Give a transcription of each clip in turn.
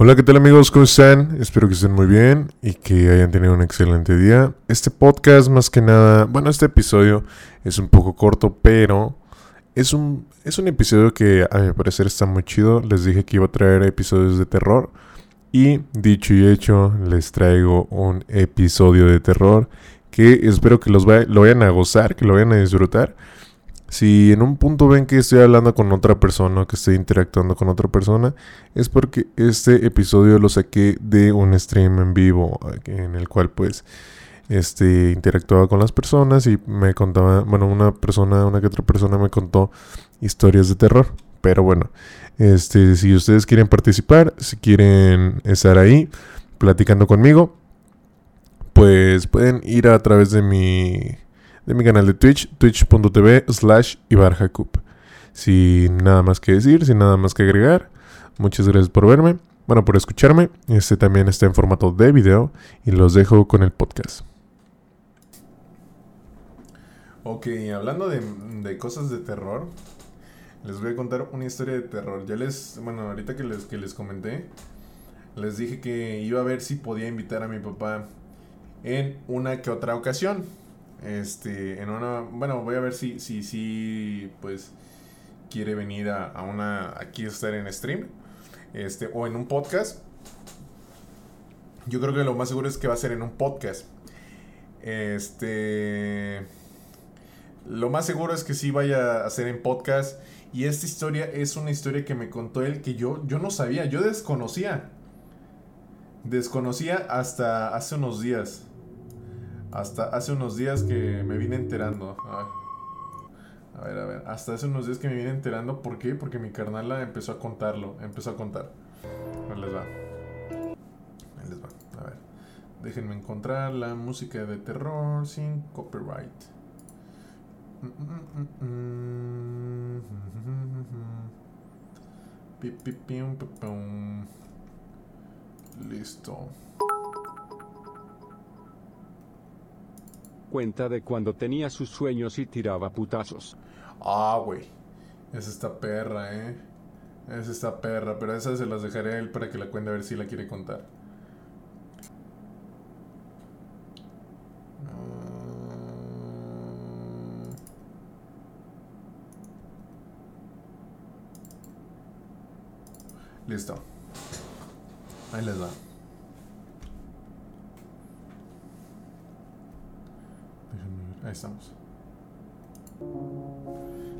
Hola, ¿qué tal amigos? ¿Cómo están? Espero que estén muy bien y que hayan tenido un excelente día. Este podcast más que nada, bueno, este episodio es un poco corto, pero es un, es un episodio que a mi parecer está muy chido. Les dije que iba a traer episodios de terror y dicho y hecho, les traigo un episodio de terror que espero que los lo vayan a gozar, que lo vayan a disfrutar. Si en un punto ven que estoy hablando con otra persona, que estoy interactuando con otra persona, es porque este episodio lo saqué de un stream en vivo, en el cual pues este interactuaba con las personas y me contaba, bueno, una persona, una que otra persona me contó historias de terror. Pero bueno, este, si ustedes quieren participar, si quieren estar ahí platicando conmigo, pues pueden ir a través de mi de mi canal de Twitch, twitch.tv slash Ibarjacup. Sin nada más que decir, sin nada más que agregar, muchas gracias por verme, bueno, por escucharme. Este también está en formato de video y los dejo con el podcast. Ok, hablando de, de cosas de terror, les voy a contar una historia de terror. Ya les, bueno, ahorita que les, que les comenté, les dije que iba a ver si podía invitar a mi papá en una que otra ocasión. Este, en una, bueno, voy a ver si, si, si, pues, quiere venir a, a una, aquí estar en stream, este, o en un podcast. Yo creo que lo más seguro es que va a ser en un podcast. Este, lo más seguro es que sí vaya a ser en podcast. Y esta historia es una historia que me contó él que yo, yo no sabía, yo desconocía. Desconocía hasta hace unos días. Hasta hace unos días que me vine enterando. A ver, a ver. Hasta hace unos días que me vine enterando. ¿Por qué? Porque mi carnala empezó a contarlo. Empezó a contar. Ahí les va. Ahí les va. A ver. Déjenme encontrar la música de terror sin copyright. Listo. Cuenta de cuando tenía sus sueños y tiraba putazos. Ah, güey. Es esta perra, eh. Es esta perra, pero esa se las dejaré a él para que la cuente a ver si la quiere contar. Listo. Ahí les va. Ahí estamos.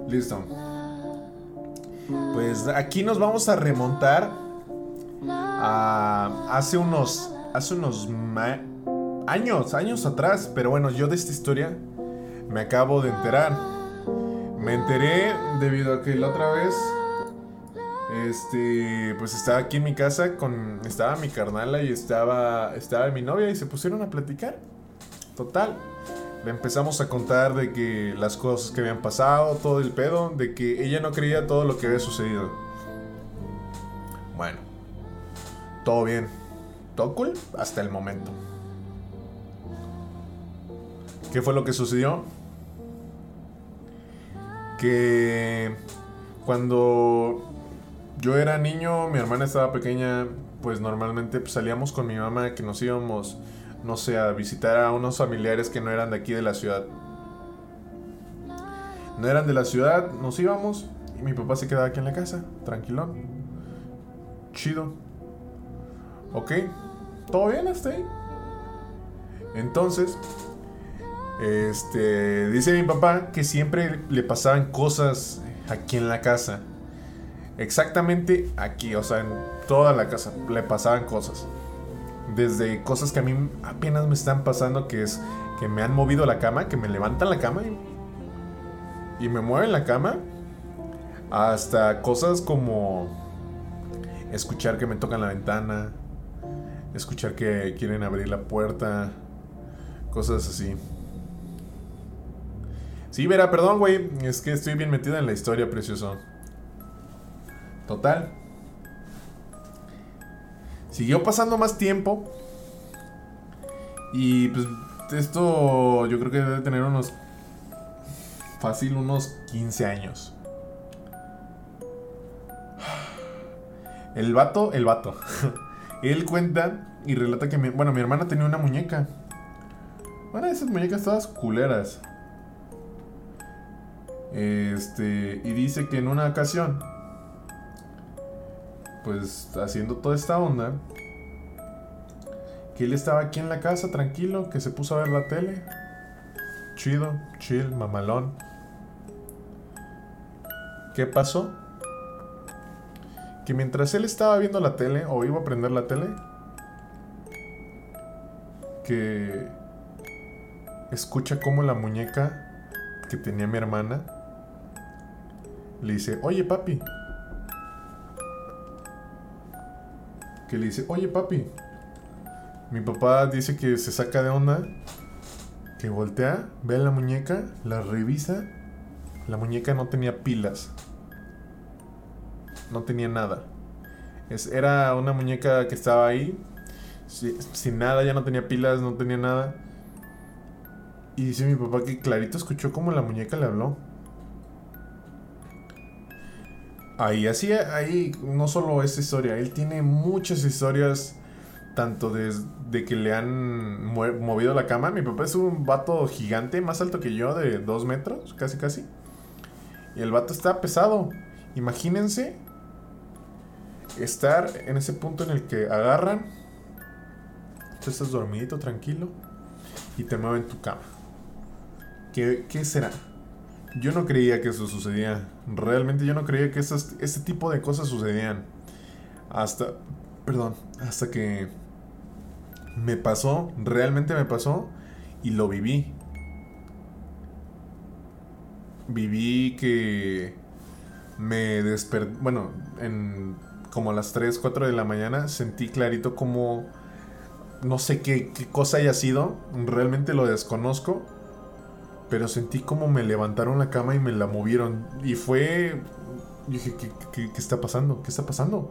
Listo. Pues aquí nos vamos a remontar a hace unos hace unos años, años atrás, pero bueno, yo de esta historia me acabo de enterar. Me enteré debido a que la otra vez este pues estaba aquí en mi casa con estaba mi carnala y estaba estaba mi novia y se pusieron a platicar. Total, le empezamos a contar de que las cosas que habían pasado, todo el pedo, de que ella no creía todo lo que había sucedido. Bueno, todo bien, todo cool hasta el momento. ¿Qué fue lo que sucedió? Que cuando yo era niño, mi hermana estaba pequeña, pues normalmente pues, salíamos con mi mamá que nos íbamos no sé, a visitar a unos familiares que no eran de aquí de la ciudad. No eran de la ciudad, nos íbamos y mi papá se quedaba aquí en la casa, tranquilón. Chido. Ok, todo bien hasta ahí. Entonces, este, dice mi papá que siempre le pasaban cosas aquí en la casa. Exactamente aquí, o sea, en toda la casa le pasaban cosas desde cosas que a mí apenas me están pasando, que es que me han movido la cama, que me levantan la cama y, me mueven la cama, hasta cosas como escuchar que me tocan la ventana, escuchar que quieren abrir la puerta, cosas así. Sí, verá, perdón, güey, es que estoy bien metido en la historia, precioso. Total. Siguió pasando más tiempo. Y pues esto yo creo que debe tener unos... Fácil, unos 15 años. El vato, el vato. Él cuenta y relata que, mi, bueno, mi hermana tenía una muñeca. Una de esas muñecas todas culeras. Este, y dice que en una ocasión, pues haciendo toda esta onda, que él estaba aquí en la casa tranquilo, que se puso a ver la tele. Chido, chill, mamalón. ¿Qué pasó? Que mientras él estaba viendo la tele, o iba a prender la tele, que escucha como la muñeca que tenía mi hermana le dice, oye papi. Que le dice, oye papi. Mi papá dice que se saca de onda, que voltea, ve la muñeca, la revisa. La muñeca no tenía pilas. No tenía nada. Es, era una muñeca que estaba ahí, sin nada, ya no tenía pilas, no tenía nada. Y dice mi papá que clarito escuchó como la muñeca le habló. Ahí, así, ahí no solo esa historia, él tiene muchas historias, tanto de, que le han movido la cama. Mi papá es un vato gigante, más alto que yo, de dos metros, casi casi. Y el vato está pesado. Imagínense estar en ese punto en el que agarran, tú estás dormidito, tranquilo, y te mueven tu cama. ¿Qué, qué será? Yo no creía que eso sucedía. Realmente yo no creía que esas, ese tipo de cosas sucedían. Hasta, perdón, hasta que me pasó, realmente me pasó y lo viví. Viví que me desperté, bueno, en como a las 3, 4 de la mañana sentí clarito como no sé qué, qué cosa haya sido, realmente lo desconozco, pero sentí como me levantaron la cama y me la movieron. Y fue. dije, ¿qué, está pasando? ¿Qué está pasando?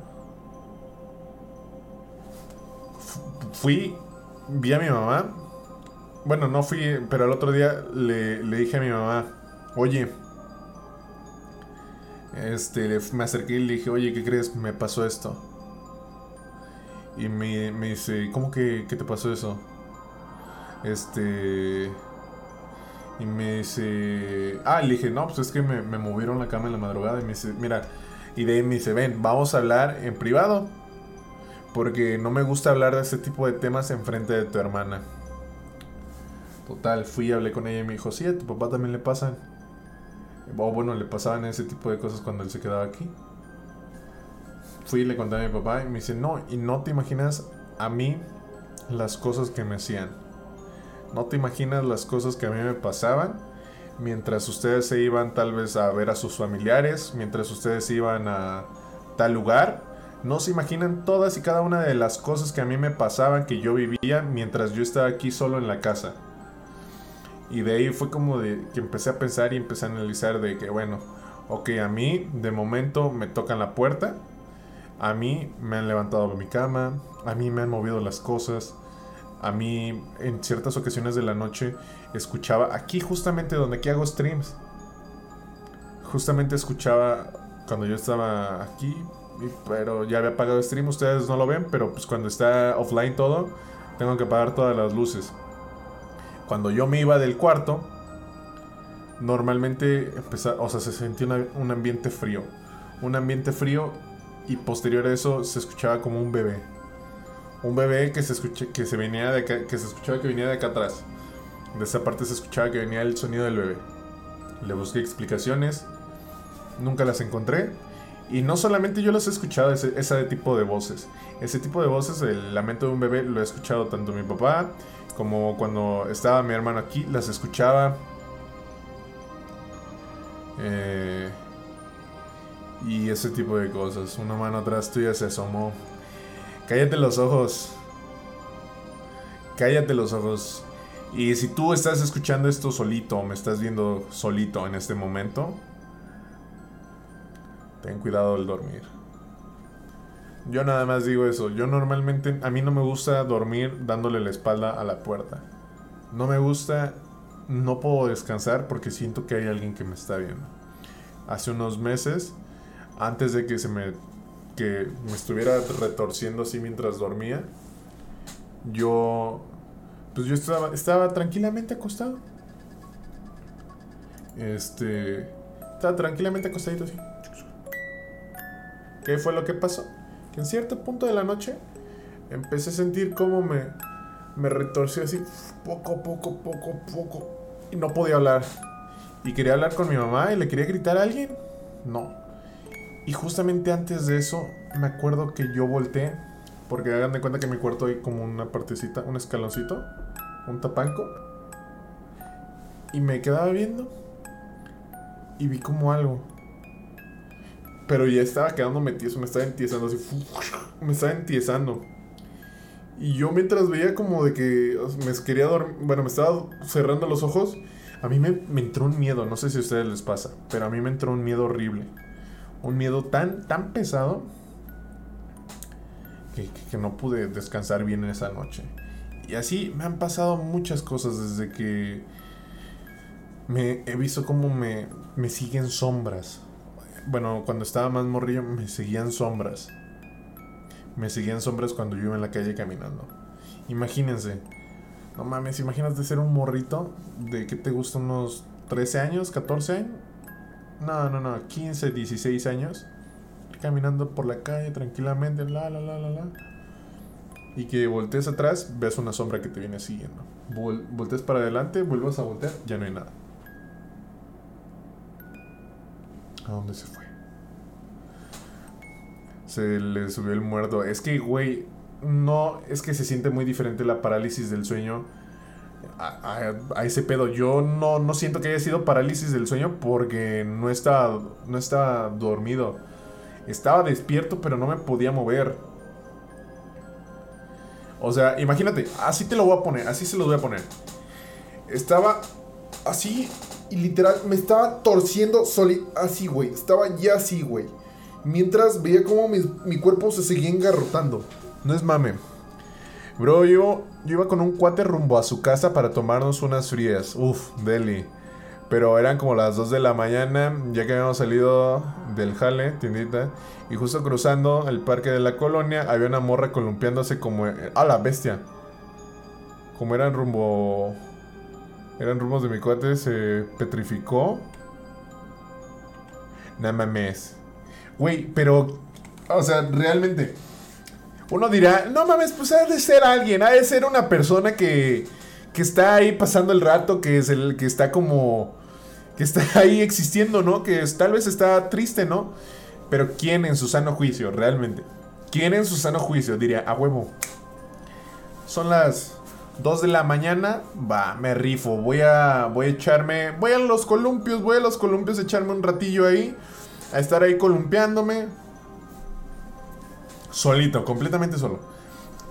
fui, vi a mi mamá. Bueno, no fui, pero el otro día le, le dije a mi mamá, oye, este, me acerqué y le dije, oye, ¿qué crees? Me pasó esto. Y me, me dice, ¿cómo que, que te pasó eso? Este y me dice, ah, le dije, no, pues es que me, movieron la cama en la madrugada. Y me dice, mira, y de ahí me dice, ven, vamos a hablar en privado. Porque no me gusta hablar de ese tipo de temas en frente de tu hermana. Total, fui y hablé con ella y me dijo, sí, a tu papá también le pasan. O bueno, le pasaban ese tipo de cosas cuando él se quedaba aquí. Fui y le conté a mi papá y me dice, no, y no te imaginas a mí las cosas que me hacían. No te imaginas las cosas que a mí me pasaban mientras ustedes se iban tal vez a ver a sus familiares, mientras ustedes iban a tal lugar. No se imaginan todas y cada una de las cosas que a mí me pasaban, que yo vivía mientras yo estaba aquí solo en la casa. Y de ahí fue como de que empecé a pensar y empecé a analizar de que, bueno, ok, a mí de momento me tocan la puerta, a mí me han levantado de mi cama, a mí me han movido las cosas, a mí en ciertas ocasiones de la noche escuchaba, aquí justamente donde aquí hago streams, justamente escuchaba cuando yo estaba aquí, pero ya había apagado stream, ustedes no lo ven, pero pues cuando está offline todo, tengo que apagar todas las luces. Cuando yo me iba del cuarto, normalmente empezaba, o sea, se sentía un ambiente frío. Un ambiente frío y posterior a eso se escuchaba como un bebé un bebé que se escuche, que se venía de que se escuchaba que venía de acá atrás. De esa parte se escuchaba que venía el sonido del bebé. Le busqué explicaciones, nunca las encontré. Y no solamente yo las he escuchado, ese, ese tipo de voces. Ese tipo de voces, el lamento de un bebé, lo he escuchado tanto mi papá como cuando estaba mi hermano aquí, las escuchaba. Eh, y ese tipo de cosas. Una mano atrás tuya se asomó Cállate los ojos. Cállate los ojos. Y si tú estás escuchando esto solito, me estás viendo solito en este momento, ten cuidado al dormir. Yo nada más digo eso. Yo normalmente, a mí no me gusta dormir dándole la espalda a la puerta. No me gusta, no puedo descansar porque siento que hay alguien que me está viendo. Hace unos meses, antes de que se me que me estuviera retorciendo así mientras dormía, yo, pues yo estaba, estaba tranquilamente acostado. Este, estaba tranquilamente acostadito así. ¿Qué fue lo que pasó? Que en cierto punto de la noche empecé a sentir como me, me retorció así, poco, poco, poco, poco. Y no podía hablar. Y quería hablar con mi mamá y le quería gritar a alguien. No. Y justamente antes de eso, me acuerdo que yo volteé. Porque hagan de cuenta que en mi cuarto hay como una partecita, un escaloncito, un tapanco. Y me quedaba viendo. Y vi como algo. Pero ya estaba quedándome tieso, me estaba entiesando así. Me estaba entiesando. Y yo mientras veía como de que me quería dormir, bueno, me estaba cerrando los ojos, a mí me, me, entró un miedo, no sé si a ustedes les pasa, pero a mí me entró un miedo horrible. Un miedo tan, tan pesado que, que no pude descansar bien en esa noche. Y así me han pasado muchas cosas desde que me he visto como me, me siguen sombras. Bueno, cuando estaba más morrillo me seguían sombras me seguían sombras cuando yo iba en la calle caminando. Imagínense. No mames, imagínate ser un morrito de que te gusta unos 13 años, 14 años. No, no, no, 15, 16 años. Caminando por la calle tranquilamente, la, la, la, la, la. Y que voltees atrás, veas una sombra que te viene siguiendo. Vol voltees para adelante, vuelvas a voltear, ya no hay nada. ¿A dónde se fue? se le subió el muerto. Es que, güey, no, es que se siente muy diferente la parálisis del sueño a, ese pedo. Yo no, no siento que haya sido parálisis del sueño porque no estaba, no estaba dormido. Estaba despierto, pero no me podía mover. O sea, imagínate, así te lo voy a poner, así se lo voy a poner. Estaba así y literal me estaba torciendo soli así, güey. Estaba ya así, güey. Mientras veía como mi, cuerpo se seguía engarrotando. No es mame. Bro, yo, yo iba con un cuate rumbo a su casa para tomarnos unas frías. Uf, deli. Pero eran como las 2 de la mañana, ya que habíamos salido del jale, tiendita. Y justo cruzando el parque de la colonia, había una morra columpiándose como... ¡A la bestia! Como eran rumbo... Eran rumbos de mi cuate, se petrificó. Nada mames. Güey, pero, o sea, realmente, uno dirá, no mames, pues ha de ser alguien, ha de ser una persona que, que está ahí pasando el rato, que es el que está como, que está ahí existiendo, ¿no? Que tal vez está triste, ¿no? Pero ¿quién en su sano juicio, realmente? ¿Quién en su sano juicio diría, a huevo? Son las 2 de la mañana, va, me rifo, voy a, voy a echarme, voy a los columpios, voy a los columpios a echarme un ratillo ahí a estar ahí columpiándome. Solito, completamente solo.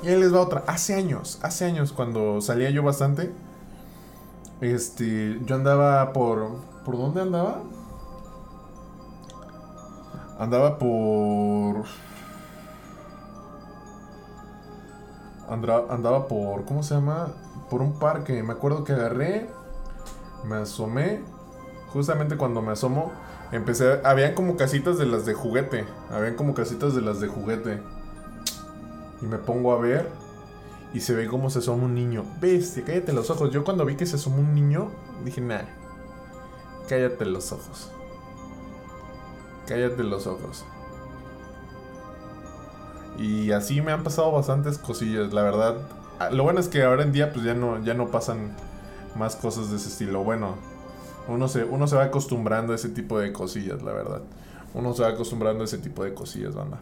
Y ahí les va otra. Hace años, hace años, cuando salía yo bastante, este, yo andaba por. ¿Por dónde andaba? Andaba por. Andaba, andaba por. ¿Cómo se llama? Por un parque. Me acuerdo que agarré. Me asomé. Justamente cuando me asomo, Empecé, habían como casitas de las de juguete, habían como casitas de las de juguete. Y me pongo a ver y se ve como se asoma un niño. Bestia, cállate los ojos. Yo cuando vi que se asomó un niño, dije, nah, cállate los ojos. Cállate los ojos. Y así me han pasado bastantes cosillas, la verdad. Ah, lo bueno es que ahora en día pues ya no, ya no pasan más cosas de ese estilo. Bueno, uno se, uno se va acostumbrando a ese tipo de cosillas, la verdad. Uno se va acostumbrando a ese tipo de cosillas, banda.